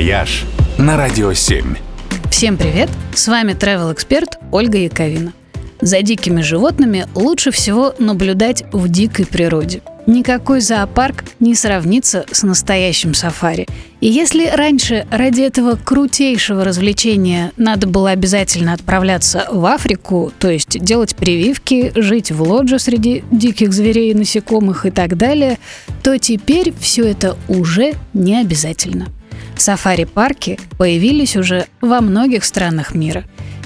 «Вояж» на Радио 7. Всем привет! С вами travel эксперт Ольга Яковина. За дикими животными лучше всего наблюдать в дикой природе. Никакой зоопарк не сравнится с настоящим сафари. И если раньше ради этого крутейшего развлечения надо было обязательно отправляться в Африку, то есть делать прививки, жить в лодже среди диких зверей, насекомых и так далее, то теперь все это уже не обязательно. Сафари-парки появились уже во многих странах мира.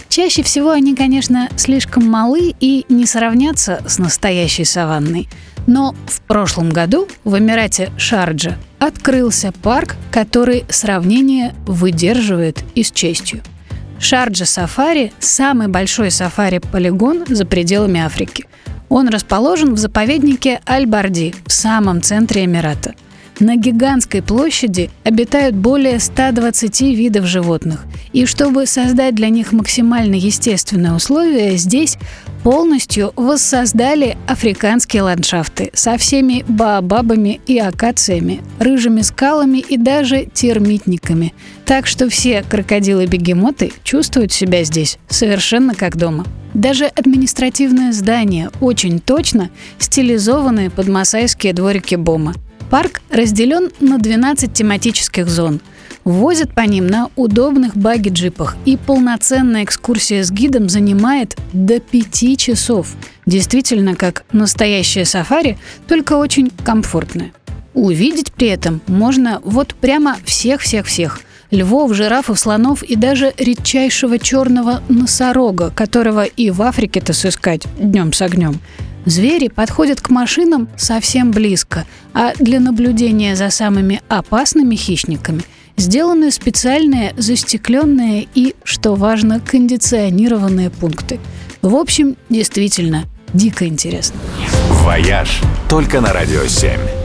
Чаще всего они, конечно, слишком малы и не сравнятся с настоящей саванной. Но в прошлом году в Эмирате Шарджа открылся парк, который сравнение выдерживает и с честью. Шарджа Сафари – самый большой сафари-полигон за пределами Африки. Он расположен в заповеднике Аль-Барди в самом центре Эмирата – на гигантской площади обитают более 120 видов животных. И чтобы создать для них максимально естественные условия, здесь полностью воссоздали африканские ландшафты со всеми баобабами и акациями, рыжими скалами и даже термитниками. Так что все крокодилы-бегемоты чувствуют себя здесь совершенно как дома. Даже административное здание очень точно стилизованные под масайские дворики Бома. Парк разделен на 12 тематических зон. Возят по ним на удобных баги-джипах, и полноценная экскурсия с гидом занимает до 5 часов. Действительно, как настоящее сафари, только очень комфортное. Увидеть при этом можно вот прямо всех-всех-всех – львов, жирафов, слонов и даже редчайшего черного носорога, которого и в Африке-то сыскать днем с огнем. Звери подходят к машинам совсем близко, а для наблюдения за самыми опасными хищниками сделаны специальные застекленные и, что важно, кондиционированные пункты. В общем, действительно, дико интересно. «Вояж» только на «Радио 7».